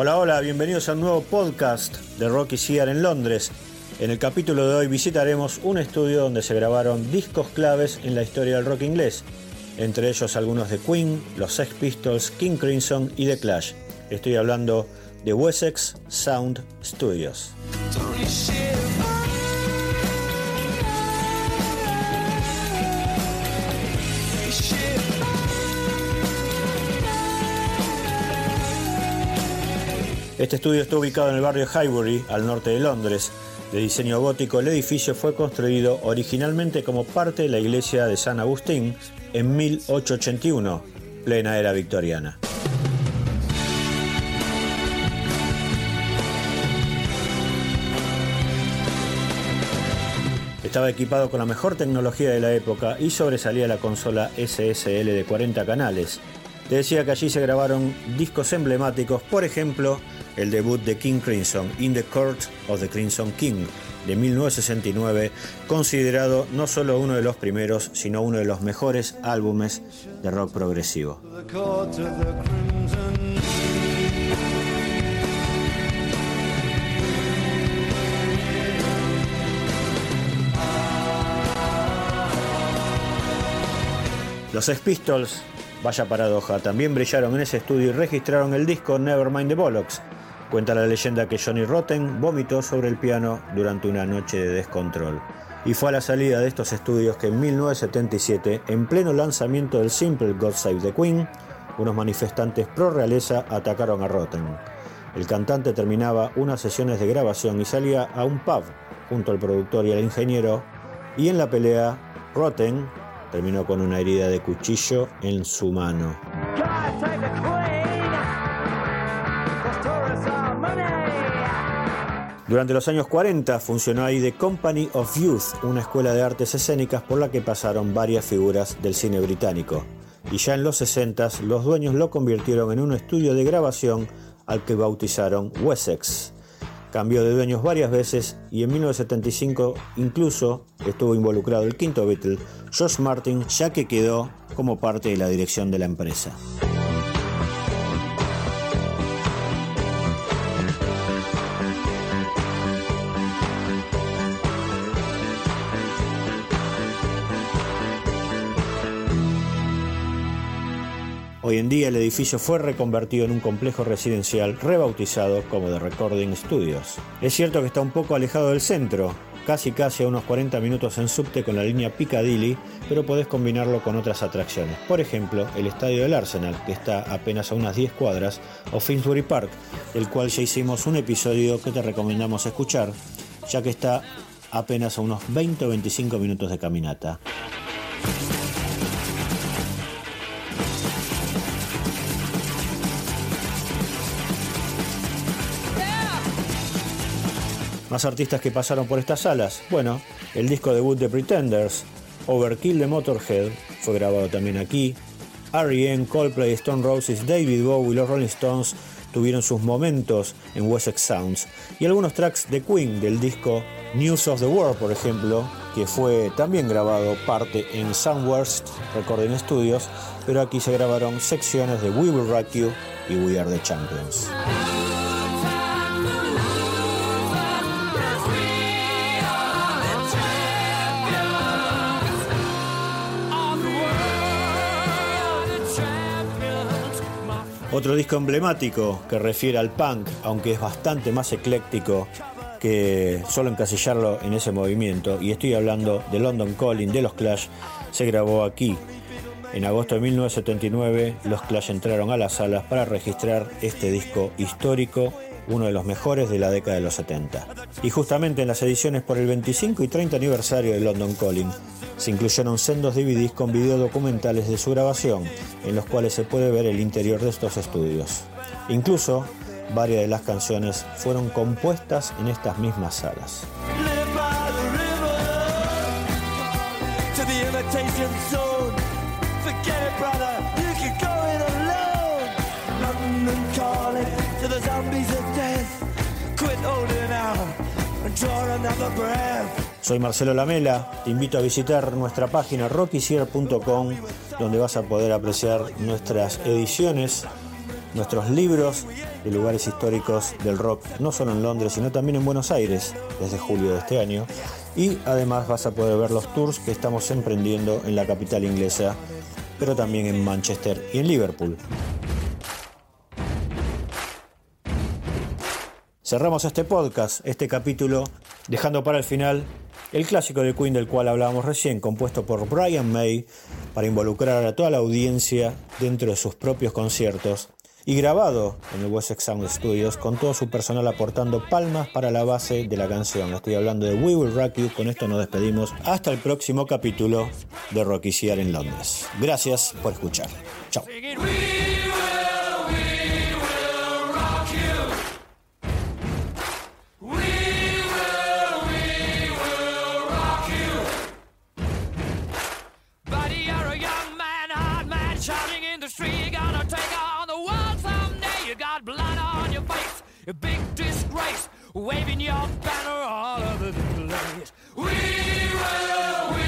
Hola, hola, bienvenidos a un nuevo podcast de Rocky Sear en Londres. En el capítulo de hoy visitaremos un estudio donde se grabaron discos claves en la historia del rock inglés, entre ellos algunos de Queen, los Sex Pistols, King Crimson y The Clash. Estoy hablando de Wessex Sound Studios. Este estudio está ubicado en el barrio Highbury, al norte de Londres. De diseño gótico, el edificio fue construido originalmente como parte de la iglesia de San Agustín en 1881, plena era victoriana. Estaba equipado con la mejor tecnología de la época y sobresalía la consola SSL de 40 canales. Te decía que allí se grabaron discos emblemáticos, por ejemplo, el debut de King Crimson, In the Court of the Crimson King, de 1969, considerado no solo uno de los primeros, sino uno de los mejores álbumes de rock progresivo. Los Sex Pistols, vaya paradoja, también brillaron en ese estudio y registraron el disco Nevermind the Bollocks, Cuenta la leyenda que Johnny Rotten vomitó sobre el piano durante una noche de descontrol. Y fue a la salida de estos estudios que en 1977, en pleno lanzamiento del simple God Save the Queen, unos manifestantes pro realeza atacaron a Rotten. El cantante terminaba unas sesiones de grabación y salía a un pub junto al productor y al ingeniero, y en la pelea, Rotten terminó con una herida de cuchillo en su mano. Durante los años 40 funcionó ahí The Company of Youth, una escuela de artes escénicas por la que pasaron varias figuras del cine británico. Y ya en los 60 los dueños lo convirtieron en un estudio de grabación al que bautizaron Wessex. Cambió de dueños varias veces y en 1975 incluso estuvo involucrado el quinto Beatle, George Martin, ya que quedó como parte de la dirección de la empresa. Hoy en día el edificio fue reconvertido en un complejo residencial rebautizado como The Recording Studios. Es cierto que está un poco alejado del centro, casi casi a unos 40 minutos en subte con la línea Piccadilly, pero podés combinarlo con otras atracciones. Por ejemplo, el estadio del Arsenal, que está apenas a unas 10 cuadras, o Finsbury Park, del cual ya hicimos un episodio que te recomendamos escuchar, ya que está apenas a unos 20 o 25 minutos de caminata. Más artistas que pasaron por estas salas. Bueno, el disco debut de Pretenders, Overkill de Motorhead, fue grabado también aquí. R.E.M., Coldplay, Stone Roses, David Bowie los Rolling Stones tuvieron sus momentos en Wessex Sounds. Y algunos tracks de Queen del disco News of the World, por ejemplo, que fue también grabado parte en Soundworst Recording Studios, pero aquí se grabaron secciones de We Will Rock You y We Are the Champions. Otro disco emblemático que refiere al punk, aunque es bastante más ecléctico que solo encasillarlo en ese movimiento, y estoy hablando de London Calling de los Clash, se grabó aquí. En agosto de 1979 los Clash entraron a las salas para registrar este disco histórico, uno de los mejores de la década de los 70. Y justamente en las ediciones por el 25 y 30 aniversario de London Calling se incluyeron sendos DVDs con videodocumentales de su grabación, en los cuales se puede ver el interior de estos estudios. Incluso, varias de las canciones fueron compuestas en estas mismas salas. Soy Marcelo Lamela, te invito a visitar nuestra página rockysier.com donde vas a poder apreciar nuestras ediciones nuestros libros de lugares históricos del rock, no solo en Londres, sino también en Buenos Aires, desde julio de este año. Y además vas a poder ver los tours que estamos emprendiendo en la capital inglesa, pero también en Manchester y en Liverpool. Cerramos este podcast, este capítulo, dejando para el final el clásico de Queen del cual hablábamos recién, compuesto por Brian May para involucrar a toda la audiencia dentro de sus propios conciertos y grabado en el Wessex Sound Studios con todo su personal aportando palmas para la base de la canción. Estoy hablando de We Will Rock You, con esto nos despedimos hasta el próximo capítulo de Rockiciar en Londres. Gracias por escuchar. Chao. industry. You're gonna take on the world someday. You got blood on your face, a big disgrace, waving your banner all over the place. We will, we